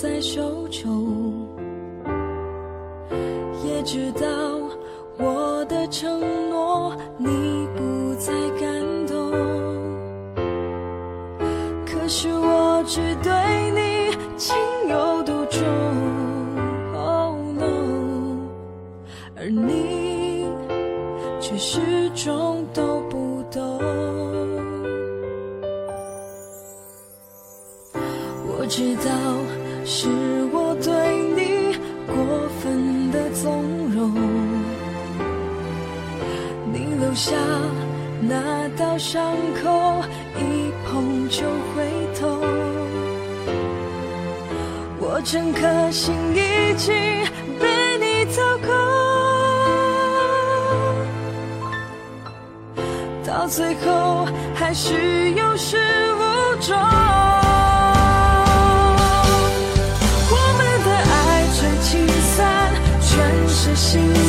在手中也知道我的承诺。伤口一碰就会痛，我整颗心已经被你掏空，到最后还是有始无终。我们的爱最尽散，全是心。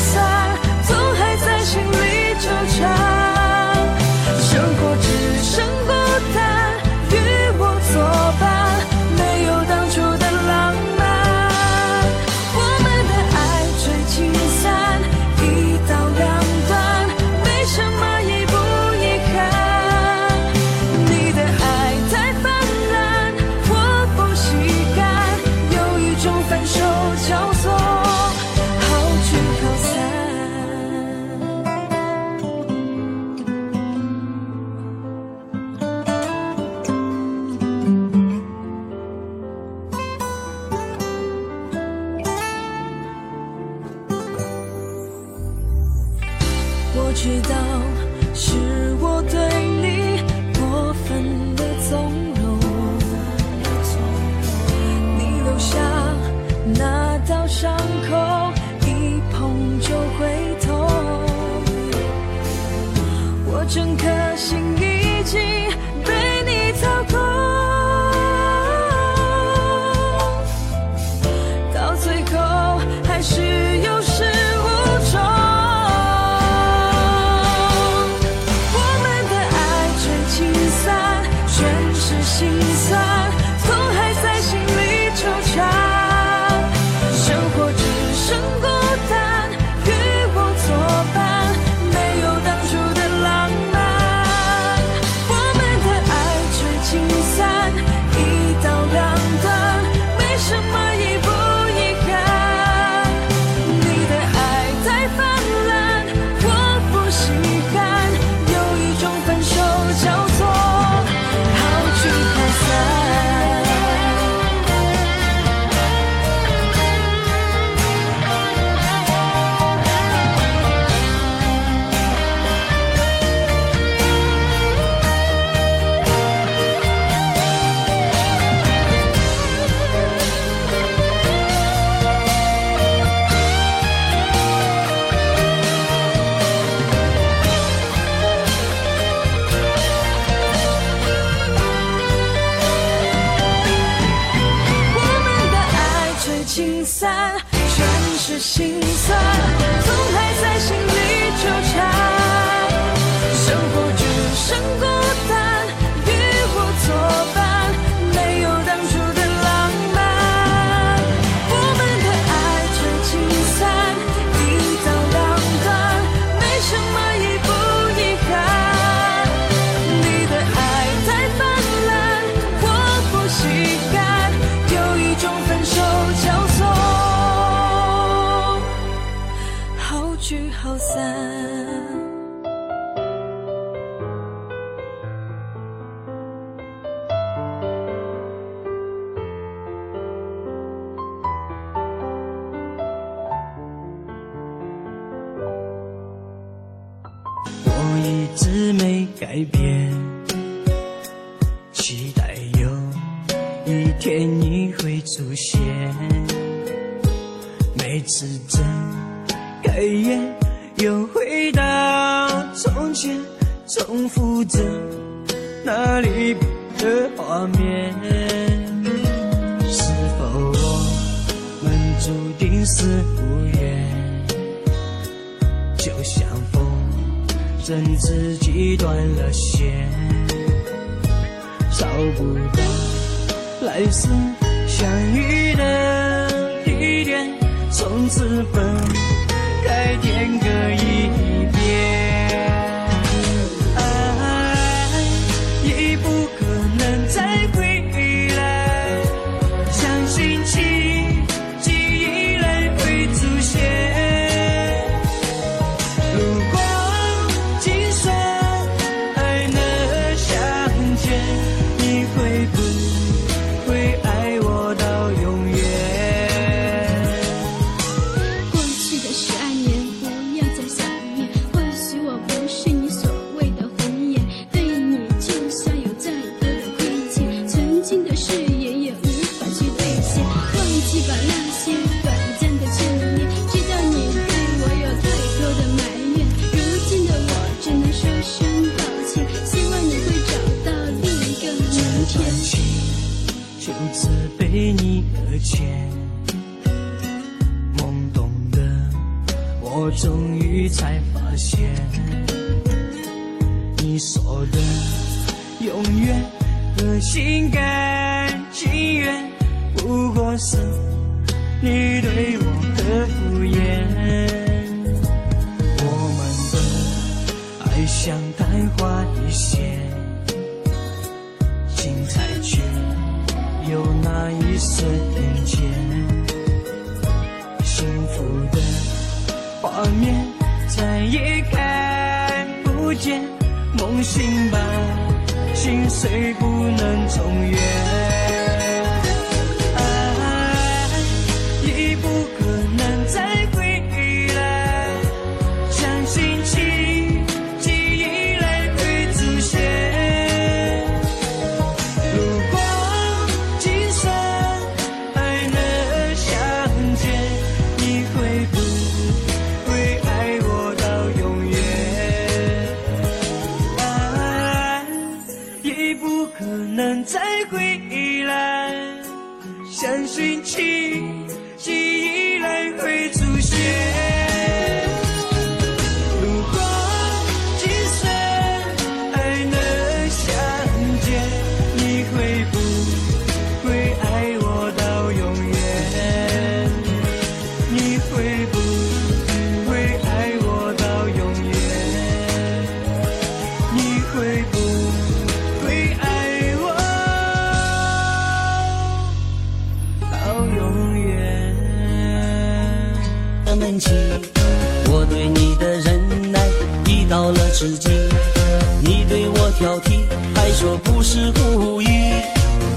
还说不是故意。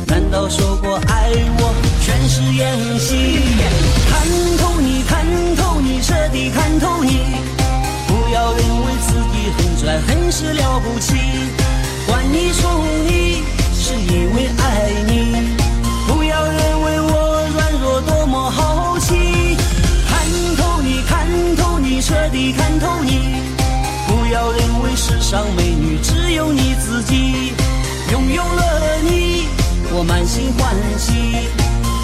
难道说过爱我全是演戏？看透你，看透你，彻底看透你。不要认为自己很拽，很是了不起。管你宠你，是因为爱你。不要认为我软弱多么好奇。看透你，看透你，彻底看透你。上美女只有你自己，拥有了你，我满心欢喜。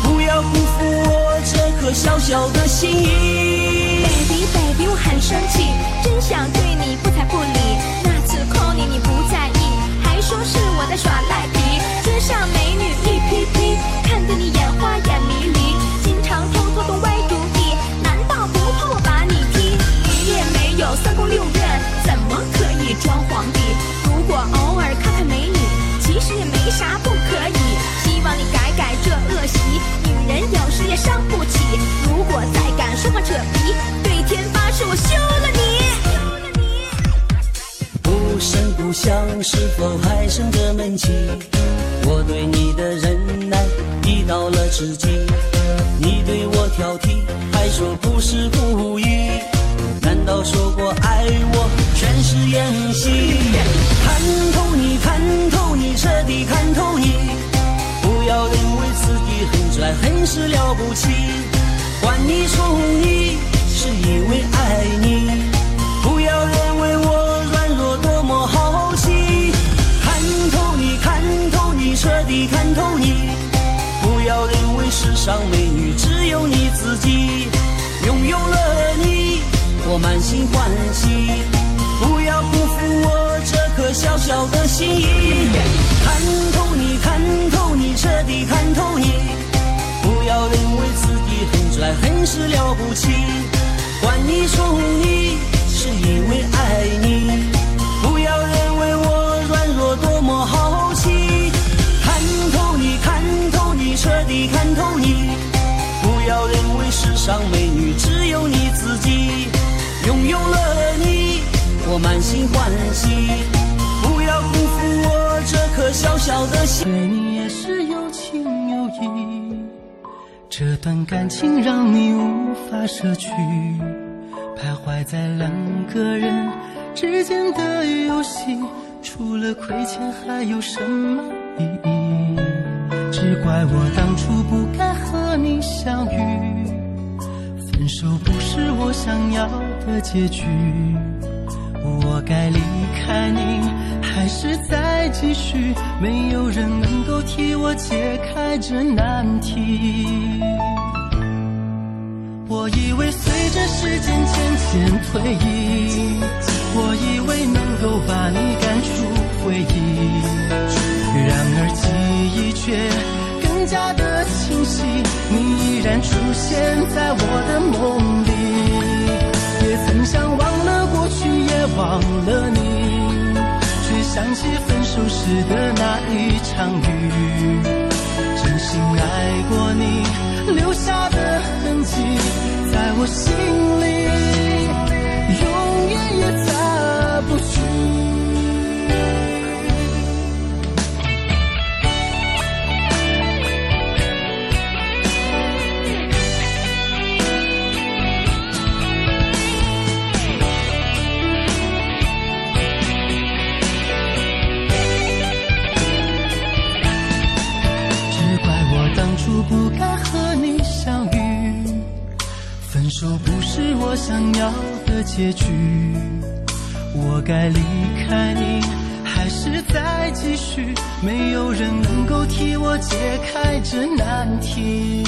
不要辜负我这颗小小的心意。baby baby，我很生气，真想对你不睬不理。那次 call 你你不在意，还说是我在耍赖不声不响，是否还剩着闷气？我对你的忍耐已到了至极，你对我挑剔，还说不是故意。难道说过爱我全是演戏？看透你，看透你，彻底看透你。不要认为自己很拽，很是了不起。管你宠你，是因为爱你。么好奇。看透你，看透你，彻底看透你。不要认为世上美女只有你自己，拥有了你，我满心欢喜。不要辜负我这颗小小的心意。看透你，看透你，彻底看透你。不要认为自己很拽，很是了不起。换你宠你，是因为爱你。彻底看透你。不要认为世上美女只有你自己，拥有了你，我满心欢喜。不要辜负我这颗小小的心。对你也是有情有义，这段感情让你无法舍去，徘徊在两个人之间的游戏，除了亏欠还有什么意义？怪我当初不该和你相遇，分手不是我想要的结局。我该离开你，还是再继续？没有人能够替我解开这难题。我以为随着时间渐渐推移，我以为能够把你赶出回忆，然而记忆却更加的清晰，你依然出现在我的梦里，也曾想忘了过去，也忘了你，却想起分手时的那一场雨，真心爱过你留下的痕迹，在我心里永远也手不是我想要的结局。我该离开你，还是再继续？没有人能够替我解开这难题。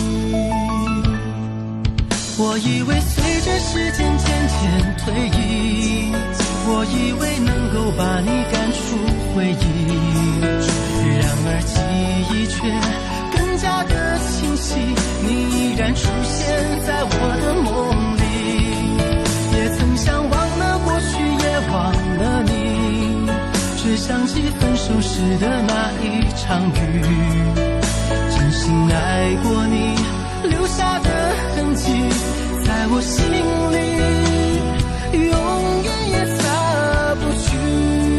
我以为随着时间渐渐推移，我以为能够把你赶出回忆，然而记忆却下的清晰，你依然出现在我的梦里，也曾想忘了过去，也忘了你，却想起分手时的那一场雨，真心爱过你留下的痕迹，在我心里永远也擦不去。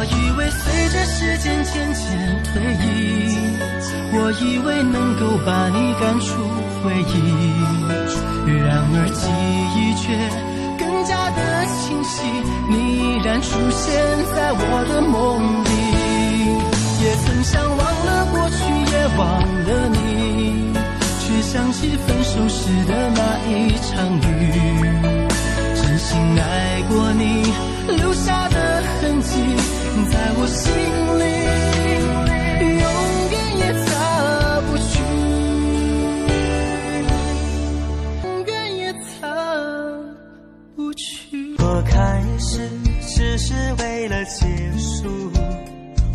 我以为随着时间渐渐推移，我以为能够把你赶出回忆，然而记忆却更加的清晰，你依然出现在我的梦里。也曾想忘了过去，也忘了你，却想起分手时的那一场雨。真心爱过你留下的痕迹，在我心里永远也擦不去，永远也擦不去。若开始只是为了结束，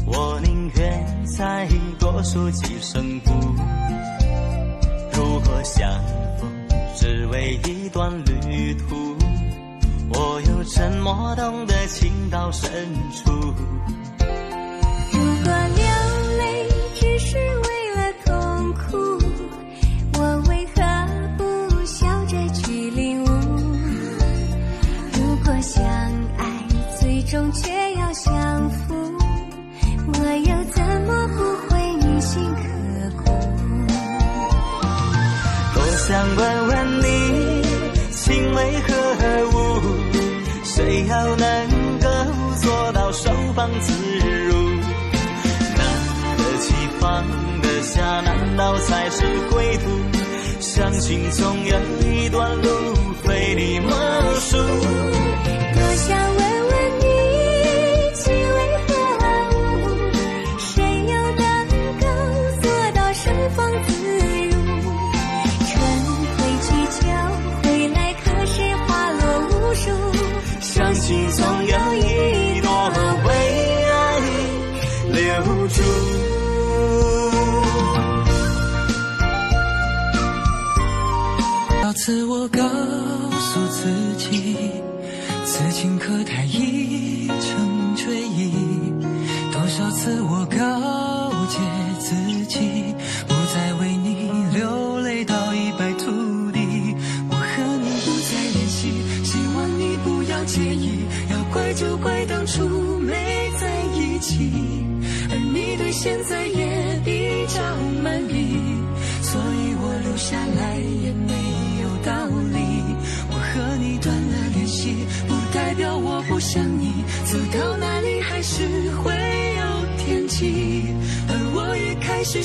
我宁愿再多说几声不。如果相逢只为一段旅途，我又怎么懂得情到深处？如果流泪只是为了痛苦，我为何不笑着去领悟？如果相爱最终却要相负，我又怎么不会铭心刻骨？多想问放自如？拿得起放得下，难道才是归途？相信总有一段路非你莫属。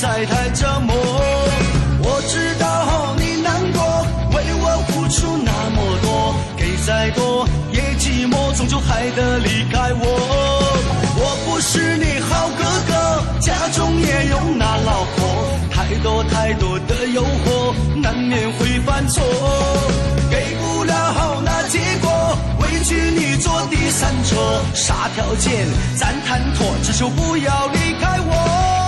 再太折磨我知道你难过为我付出那么多给再多也寂寞终究还得离开我。我不是你好哥哥家中也有那老婆太多太多的诱惑难免会犯错。给不了好那结果委屈你坐第三车啥条件咱谈妥只求不要离开我。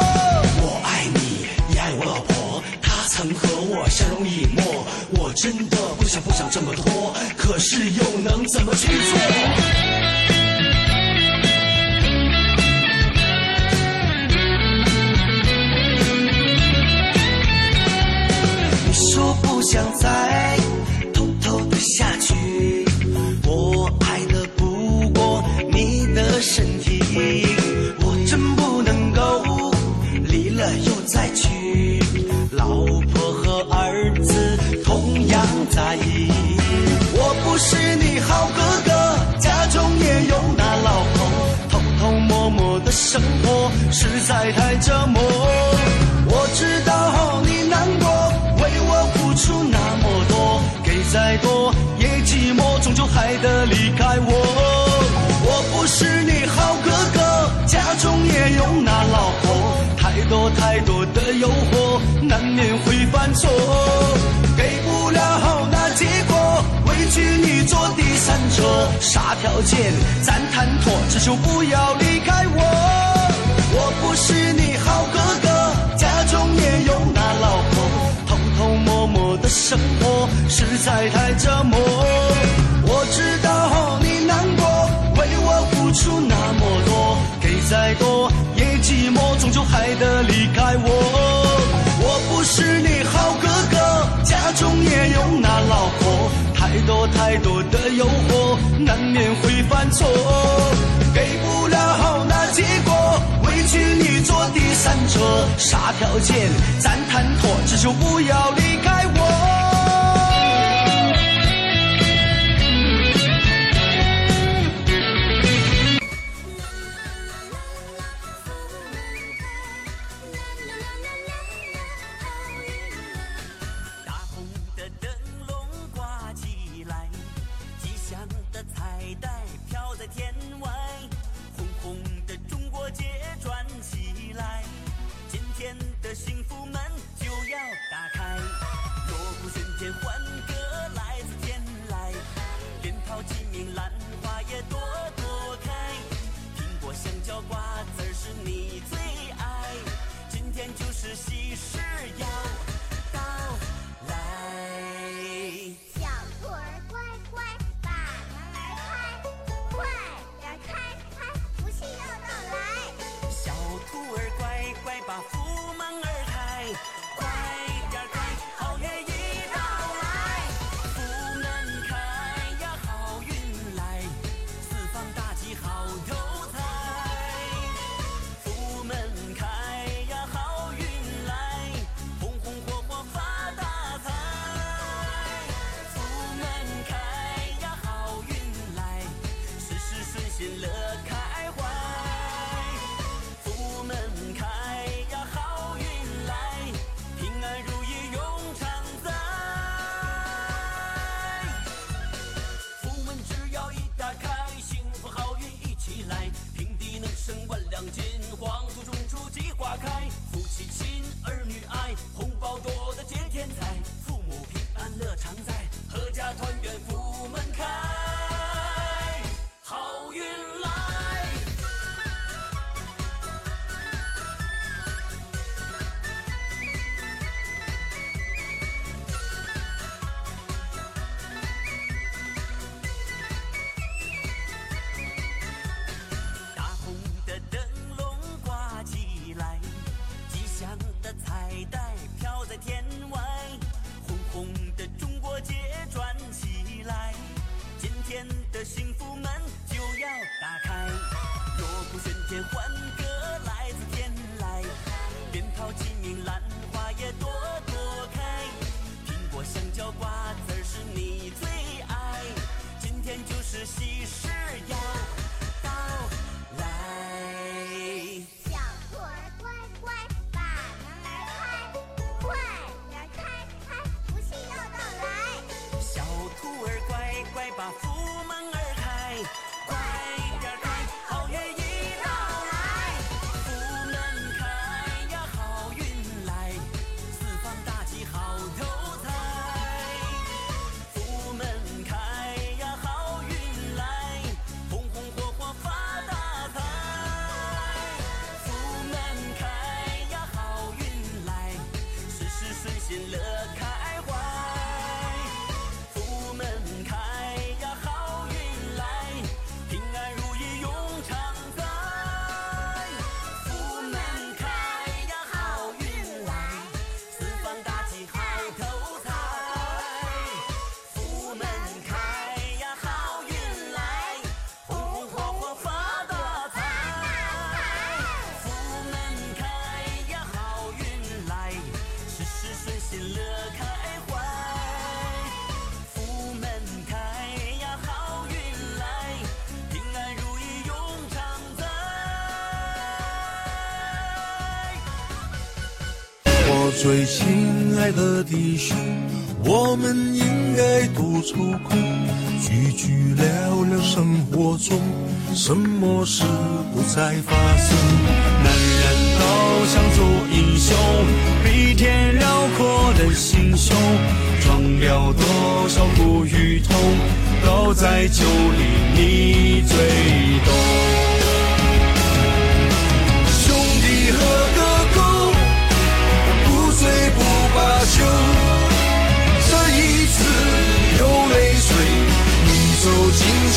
曾和我相濡以沫，我真的不想不想这么拖，可是又能怎么去做？你说不想再。不是你好哥哥家中也有那老婆偷偷摸摸的生活实在太折磨我知道你难过为我付出那么多给再多也寂寞终究还得离开我我不是你好哥哥家中也有那老婆太多太多的诱惑难免会犯错给不了去你坐第三车。啥条件咱谈妥，只求不要离开我。我不是你好哥哥，家中也有那老婆，偷偷摸摸的生活实在太折磨。我知道你难过，为我付出那么多，给再多也寂寞，终究还得离开我。太多太多的诱惑难免会犯错给不了好那结果。委屈你坐第三车啥条件咱谈妥只求不要离开我。最亲爱的弟兄，我们应该多抽空，聚聚聊聊生活中什么事不再发生。男人都想做英雄，比天辽阔的心胸，装了多少苦与痛，都在酒里你最懂。兄弟喝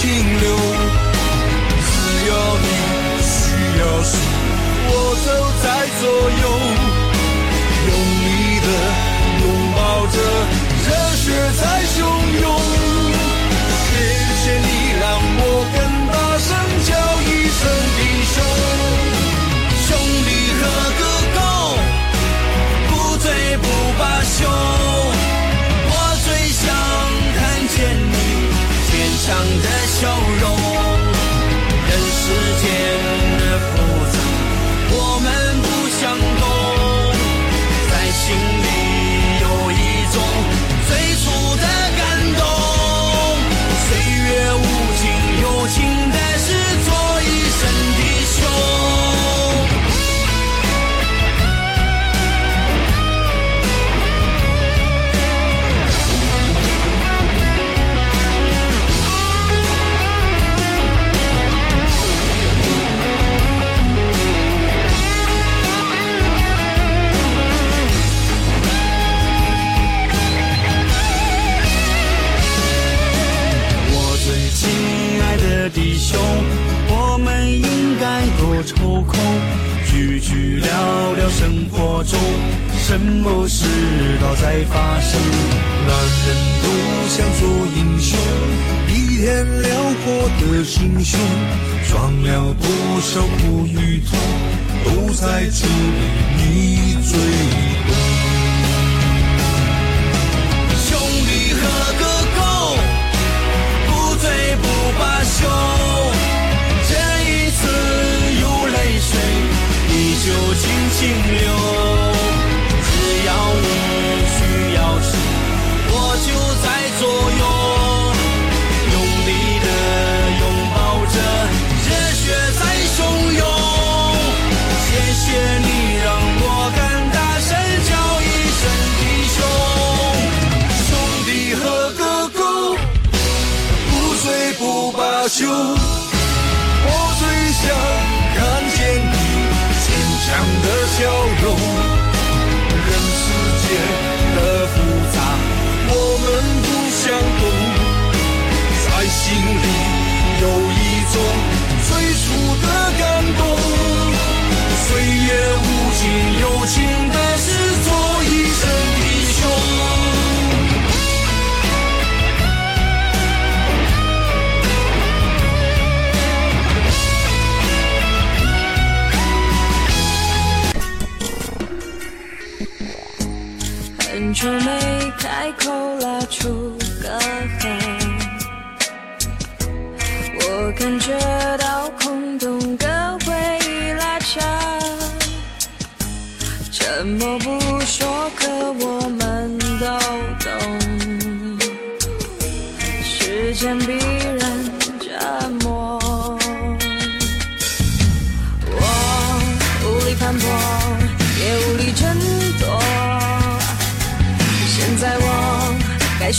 停留。去聊聊生活中什么事都在发生。男人不想做英雄，一天辽阔的心胸，装了多少苦与痛，都在这里你最轻轻流。只要你需要时，我就在左右，笑容。人世间的复杂，我们不想懂，在心里有一种最初的感动。岁月无情，有情的很久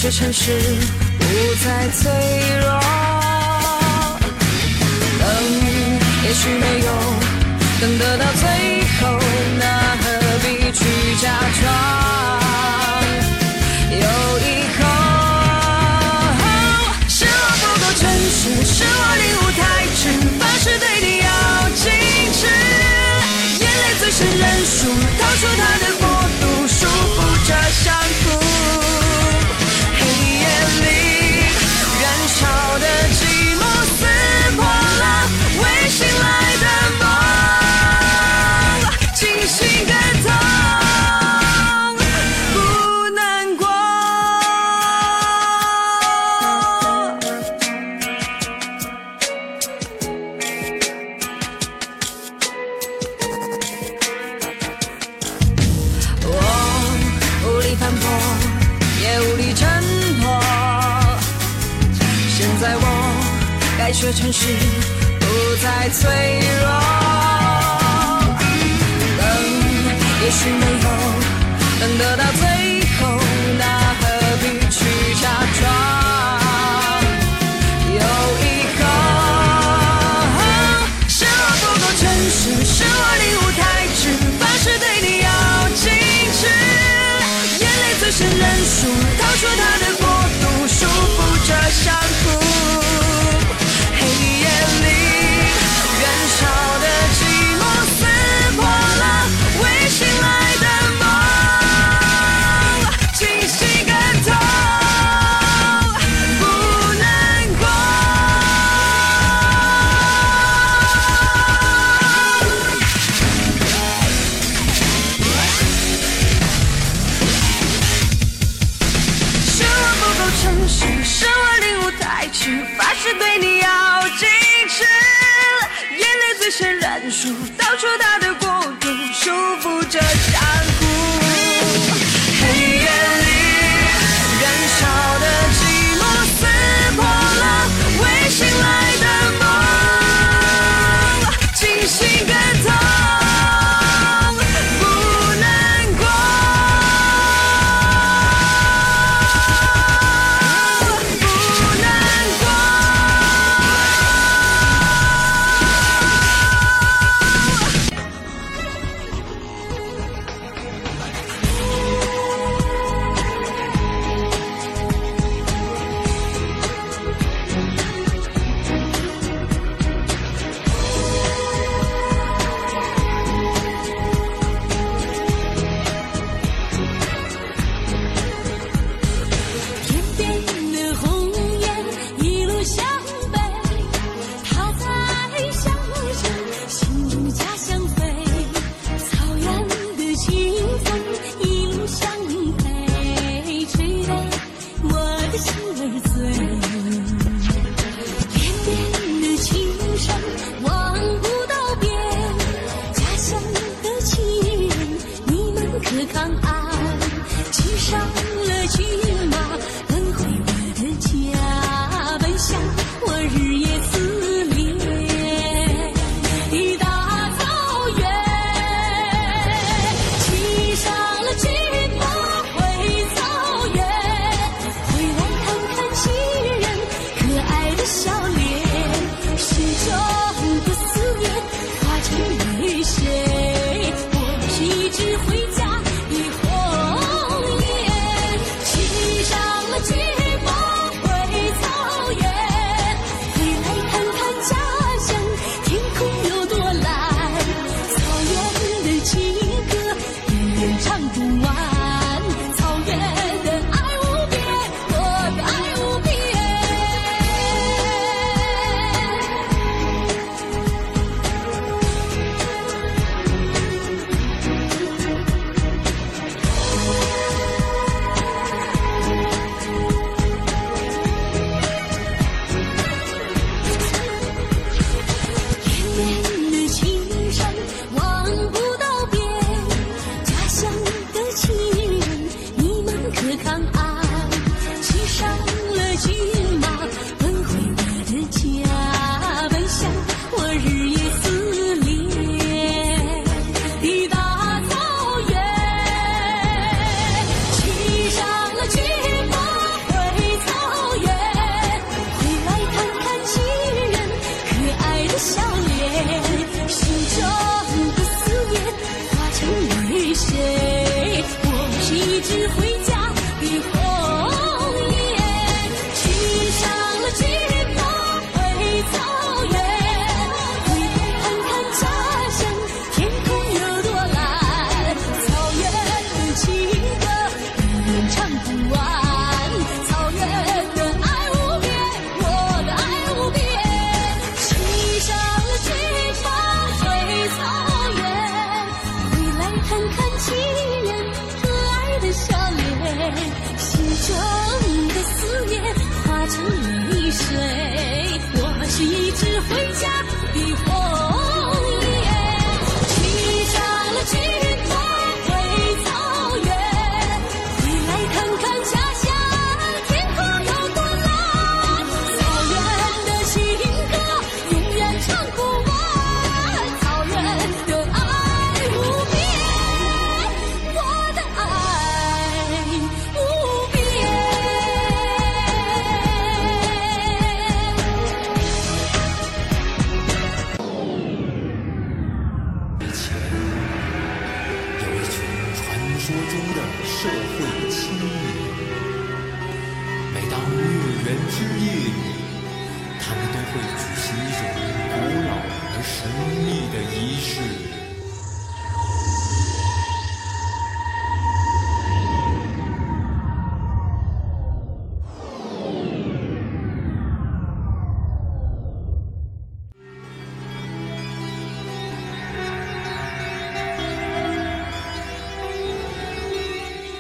该学诚实，不再脆弱。等也许没有，等得到最后，那何必去假装？有以后，是我不够诚实，是我领悟太迟，凡事对你要矜持。眼泪最深认输，掏出它的国度，束缚着相 how 是不再脆弱，等也许能否等得到最后，那何必去假装？有一个，是我不够诚实，是我领悟太迟，还是对你要矜持？眼泪最先认输，逃出他的国度，束缚着想哭。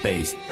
Space.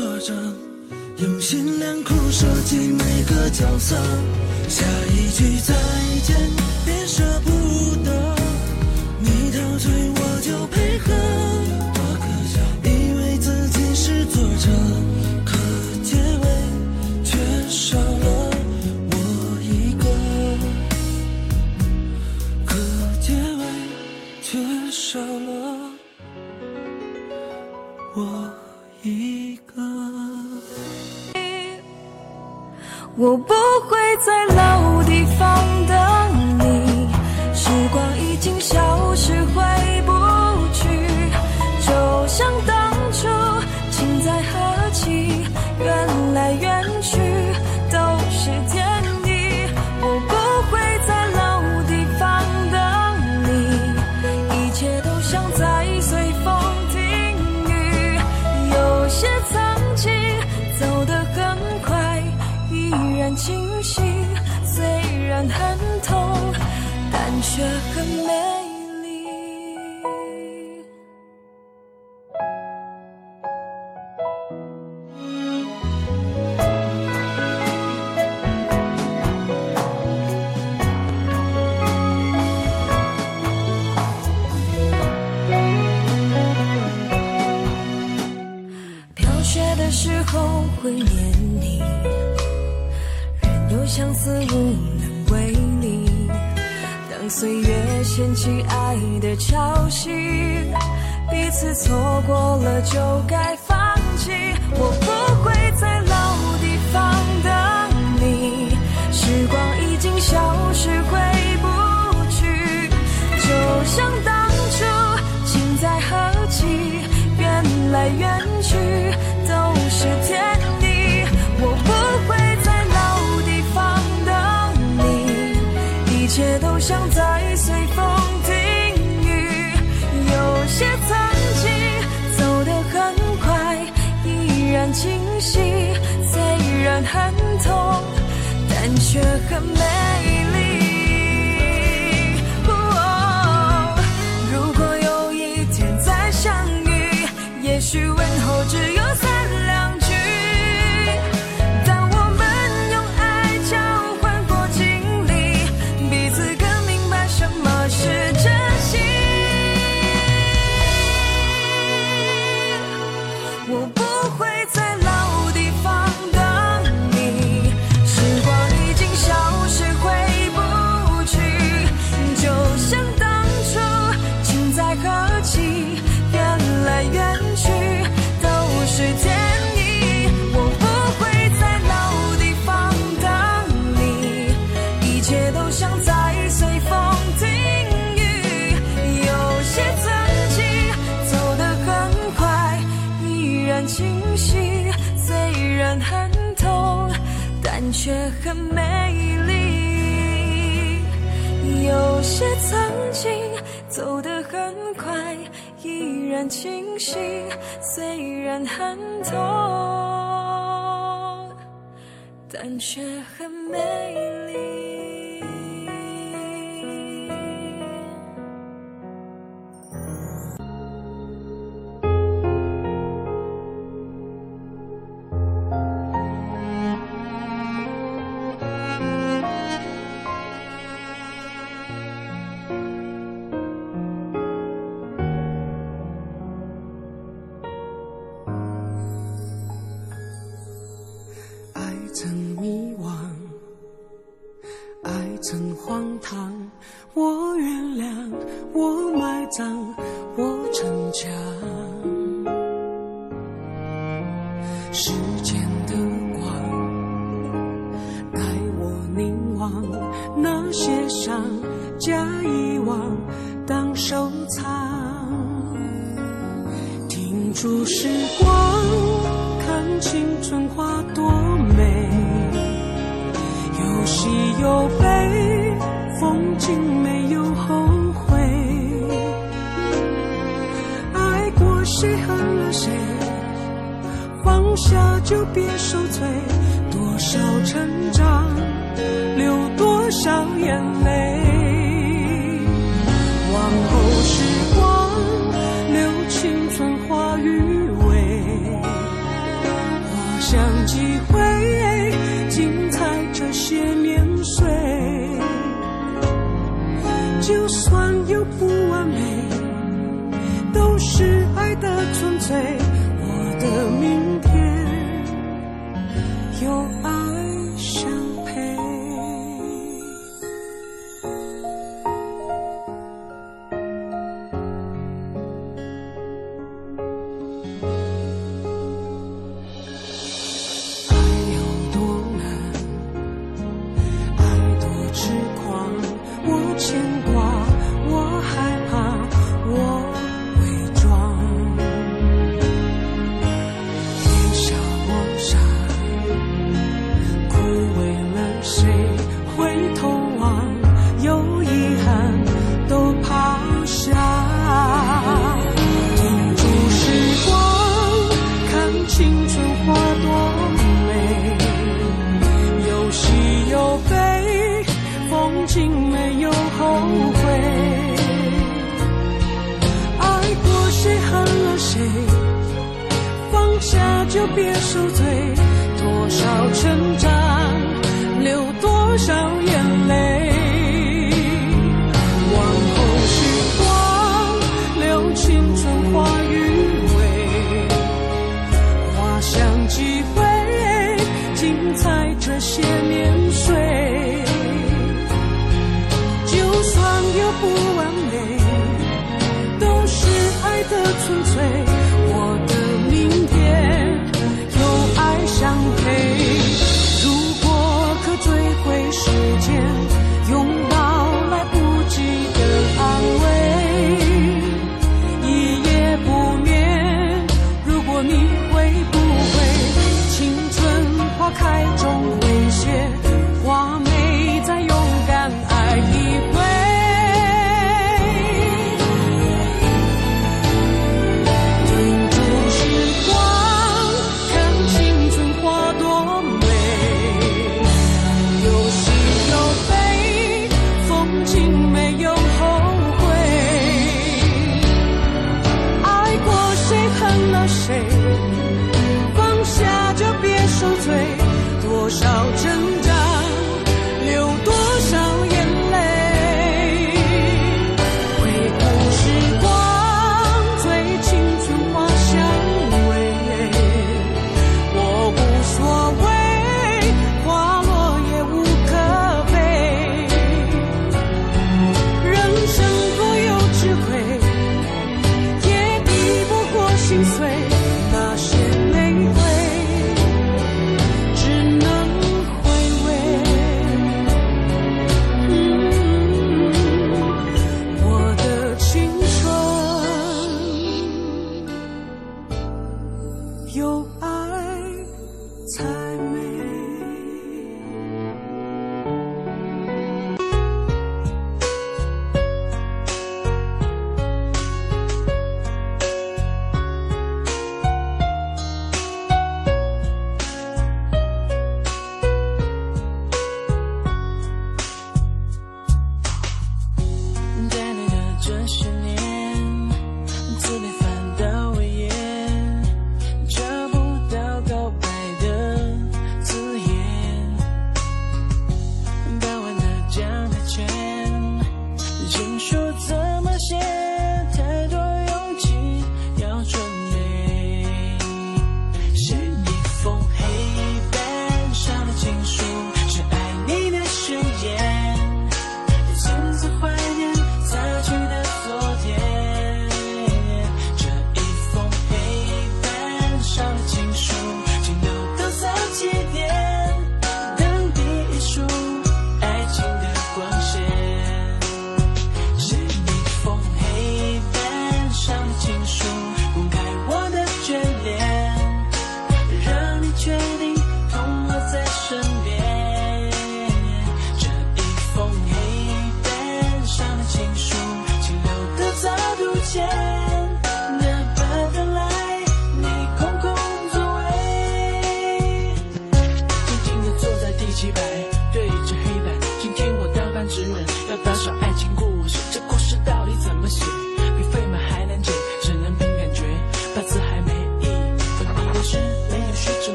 作者，用心良苦设计每个角色。下一句再见，别舍不得，你陶醉我就配合。多可笑，以为自己是作者。我不会在老地方等思念你，任由相思无能为力。当岁月掀起爱的潮汐，彼此错过了就该放弃。我不会在老地方等你，时光已经消失，回不去。就像当初情在何起，缘来缘去都是天。不想再随风听雨，有些曾经走得很快，依然清晰，虽然很痛，但却很美丽。如果有一天再相遇，也许问候只有。却很美丽，有些曾经走得很快，依然清晰，虽然很痛。但却很美丽。受罪，多少成长。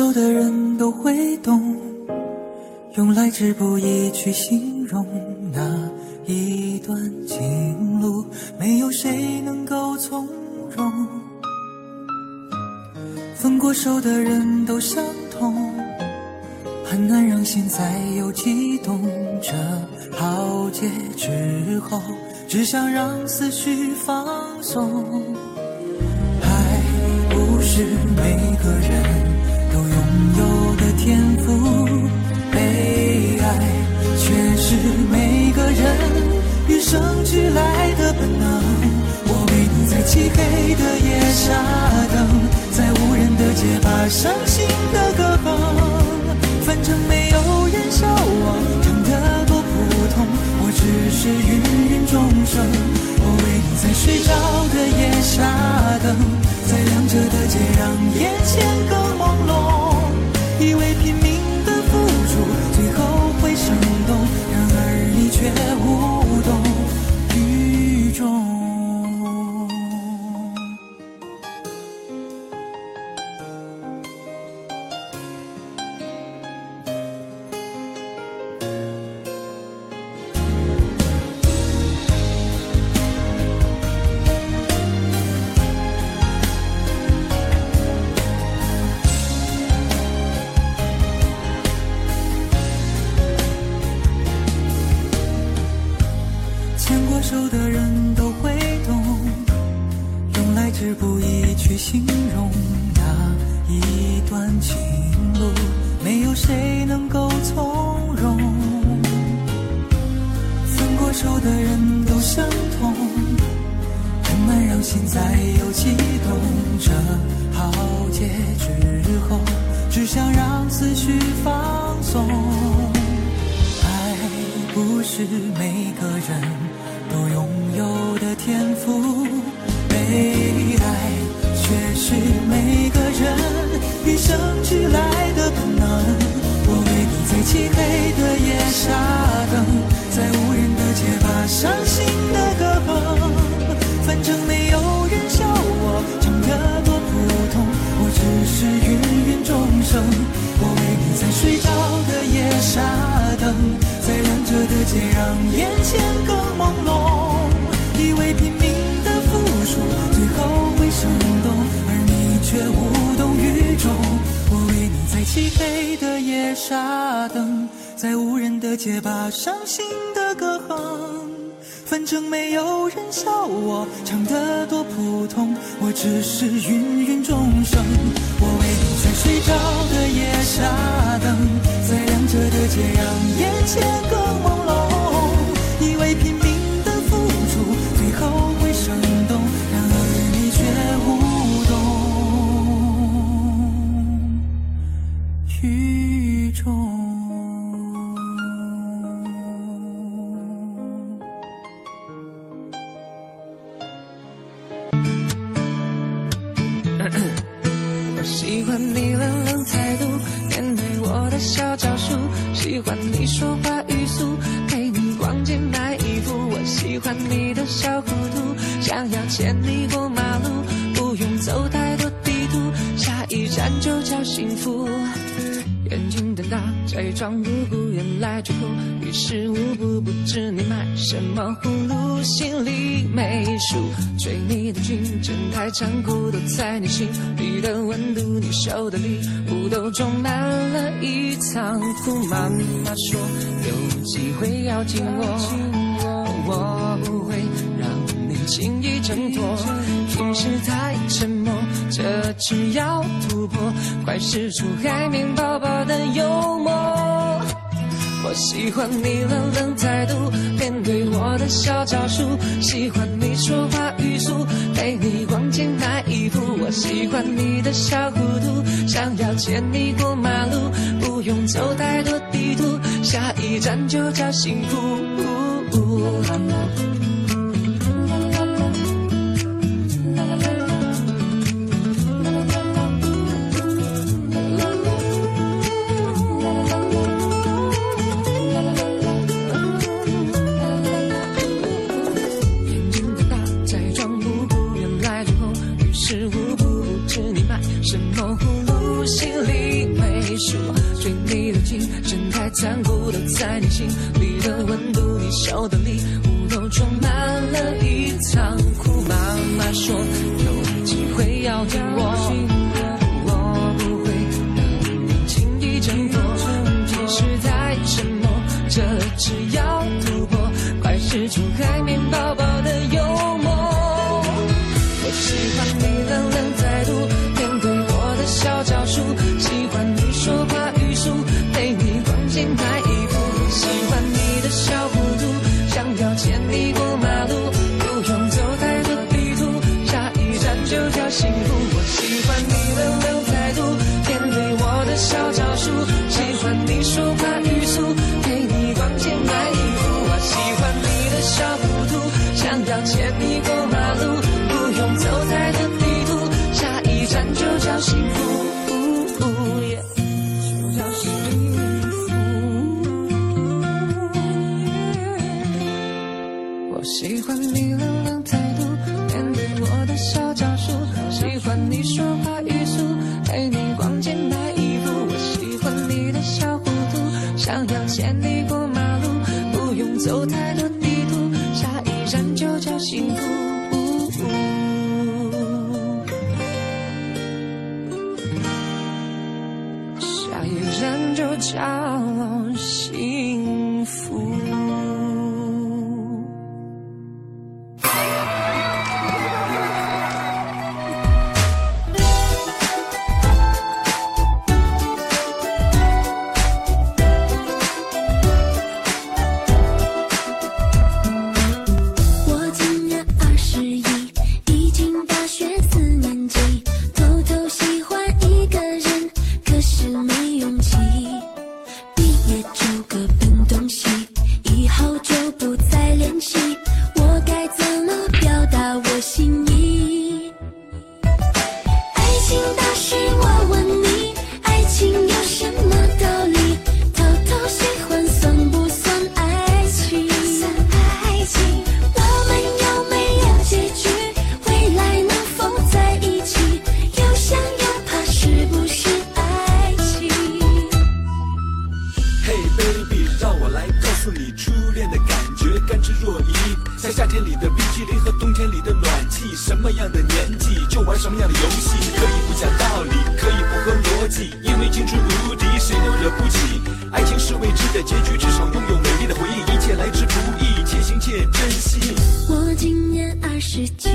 分的人都会懂，用来之不易去形容那一段情路，没有谁能够从容。分过手的人都相同，很难让心再有激动。这浩劫之后，只想让思绪放松。紧握我不会让你轻易挣脱。平时太沉默这次要突破快使出海绵宝宝的幽默。我喜欢你冷冷态度面对我的小招数喜欢你说话语速陪你逛街买衣服我喜欢你的小糊涂想要牵你过马路不用走太多地图。下一站就叫幸福。眼睛瞪大在装无辜，原来最后于事无补。不知你卖什么葫芦，心里没数。追你的精神太残酷。都在你心里的温度，你笑的你。我今年二十七，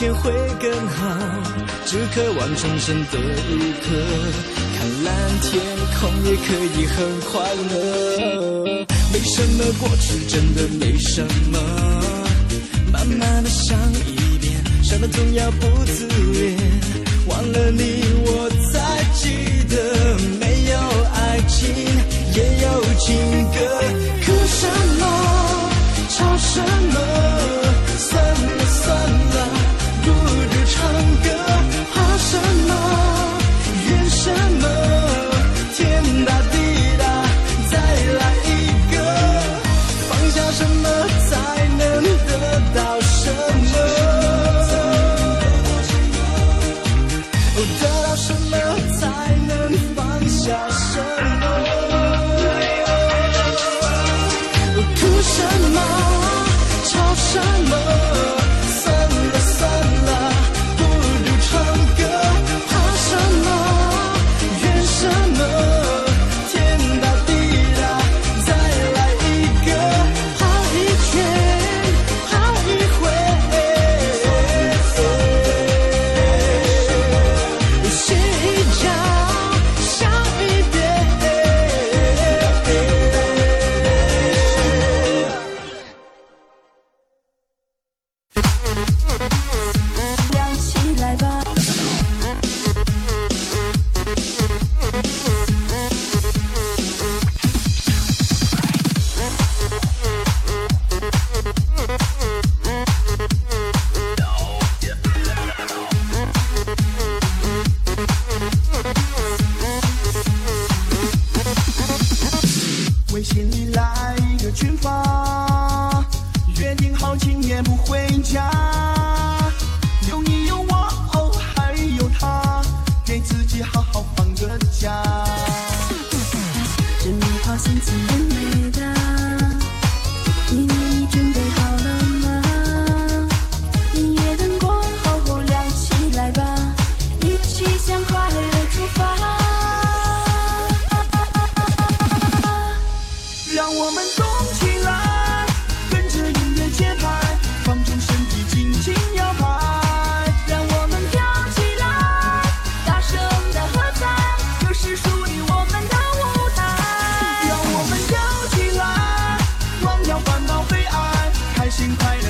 天会更好，只渴望重生的一刻，看蓝天空也可以很快乐。没什么过去，真的没什么，慢慢的想一遍，什么总要不自恋，忘了你我才记得，没有爱情也有情歌，哭什么，吵什么？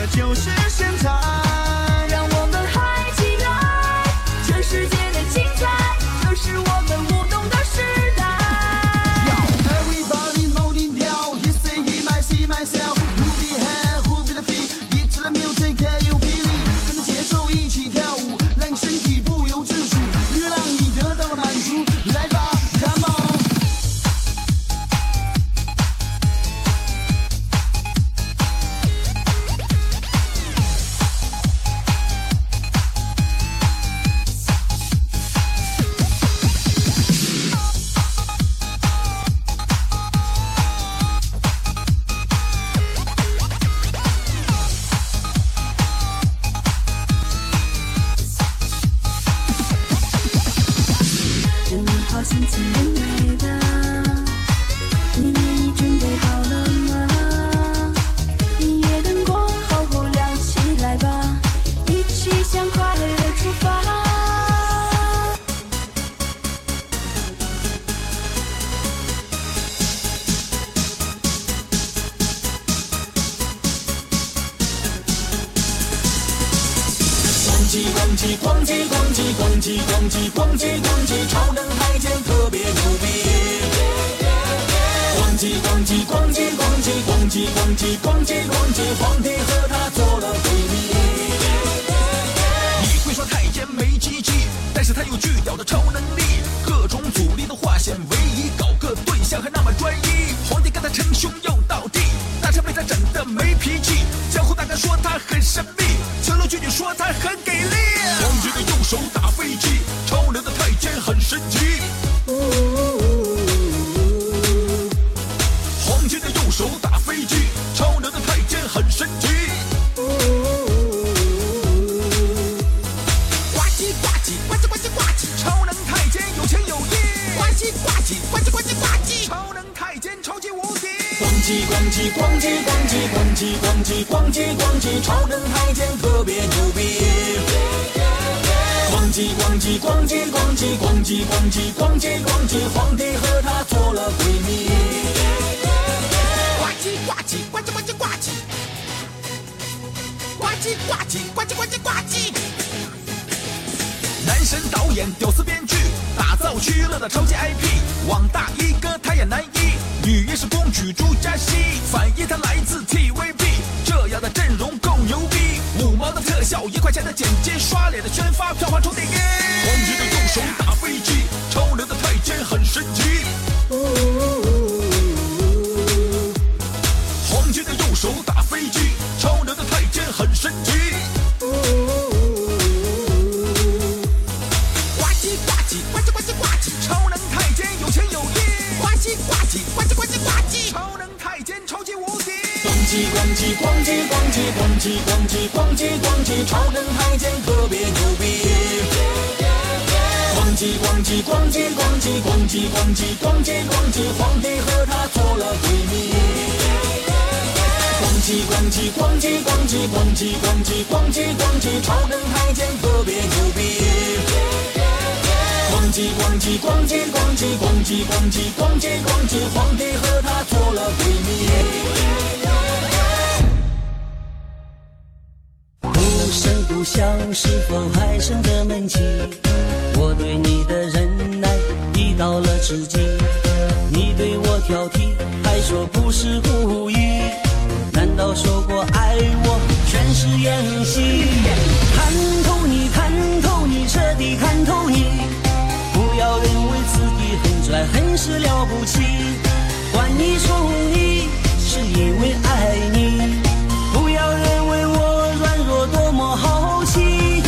这就是现在叽咣叽咣叽咣叽咣叽咣叽咣叽，超能太监特别牛逼。咣叽咣叽咣叽咣叽咣叽咣叽咣叽咣叽，皇帝和他做了闺蜜。不声不响，是否还剩着闷气？我对你的忍耐已到了至极，你对我挑剔，还说不是故意。我说过爱我全是演戏？看透你，看透你，彻底看透你。不要认为自己很拽，很是了不起。管你宠你，是因为爱你。不要认为我软弱多么好奇，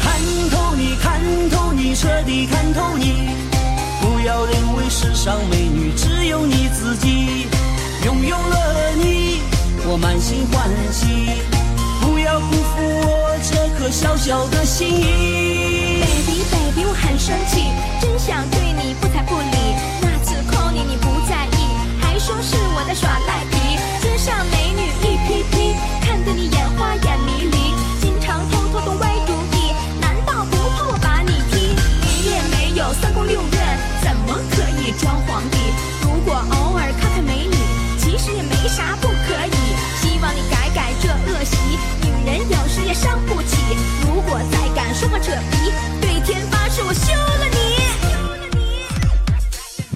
看透你，看透你，彻底看透你。不要认为世上美女只有你自己，我满心欢喜。不要辜负我这颗小小的心。baby baby，我很生气，真想对你不睬不理。那次 call 你你不在意，还说是我在耍赖皮。街上美女一批批，看得你眼花眼迷离，经常偷偷的歪主意。难道不怕我把你踢？你也没有三宫六院，怎么可以装皇帝？如果我休了你。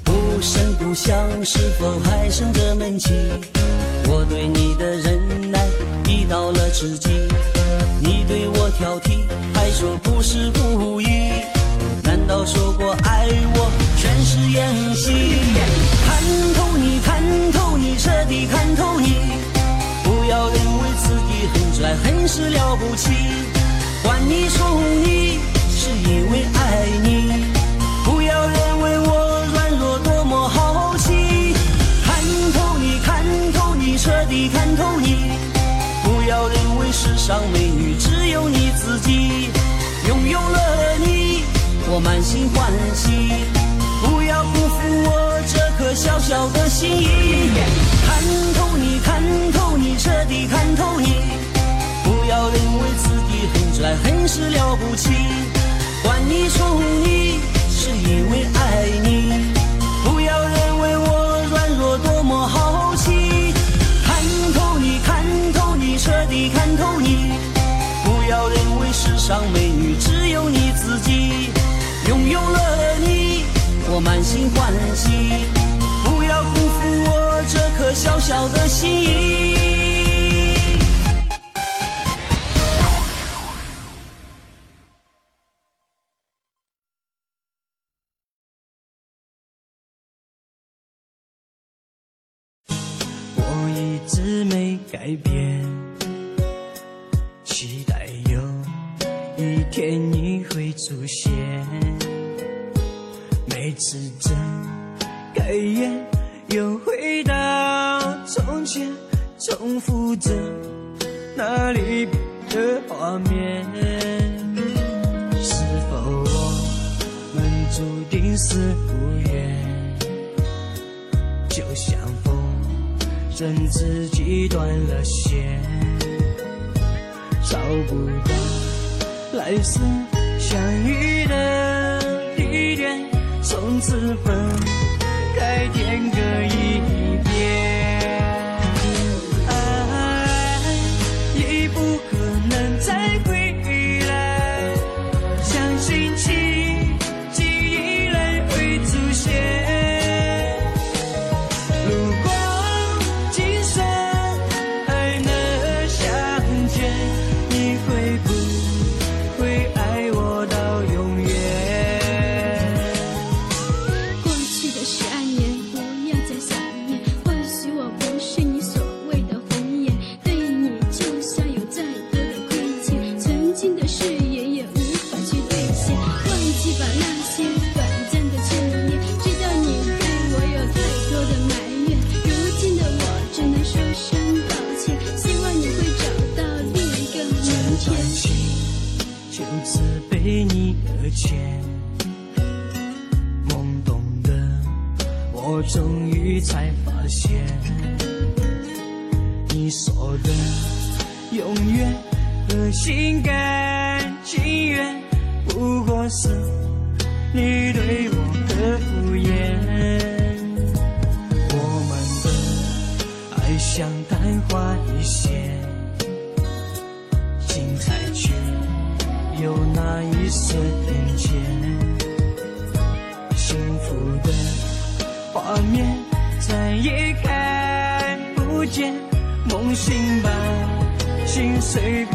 不声不响，是否还剩着闷气？我对你的忍耐已到了至极，你对我挑剔，还说不是故意。难道说过爱我全是演戏？看透你，看透你，彻底看透你。不要认为自己很拽，很是了不起。管你宠你，因为爱你。不要认为我软弱多么好奇，看透你，看透你，彻底看透你。不要认为世上美女只有你自己，拥有了你，我满心欢喜。不要辜负我这颗小小的心意，看透你，看透你，彻底看透你。不要认为自己很拽，很是了不起。换你送你，是因为爱你。不要认为我软弱多么好奇，看透你，看透你，彻底看透你。不要认为世上美女只有你自己，拥有了你，我满心欢喜。不要辜负我这颗小小的心意。改变期待有一天你会出现每次睁开眼又回到从前重复着那离别的画面是否我们注定是无缘就像恨自己断了线找不到来生相遇的地点从此分开天各一永远的心肝 save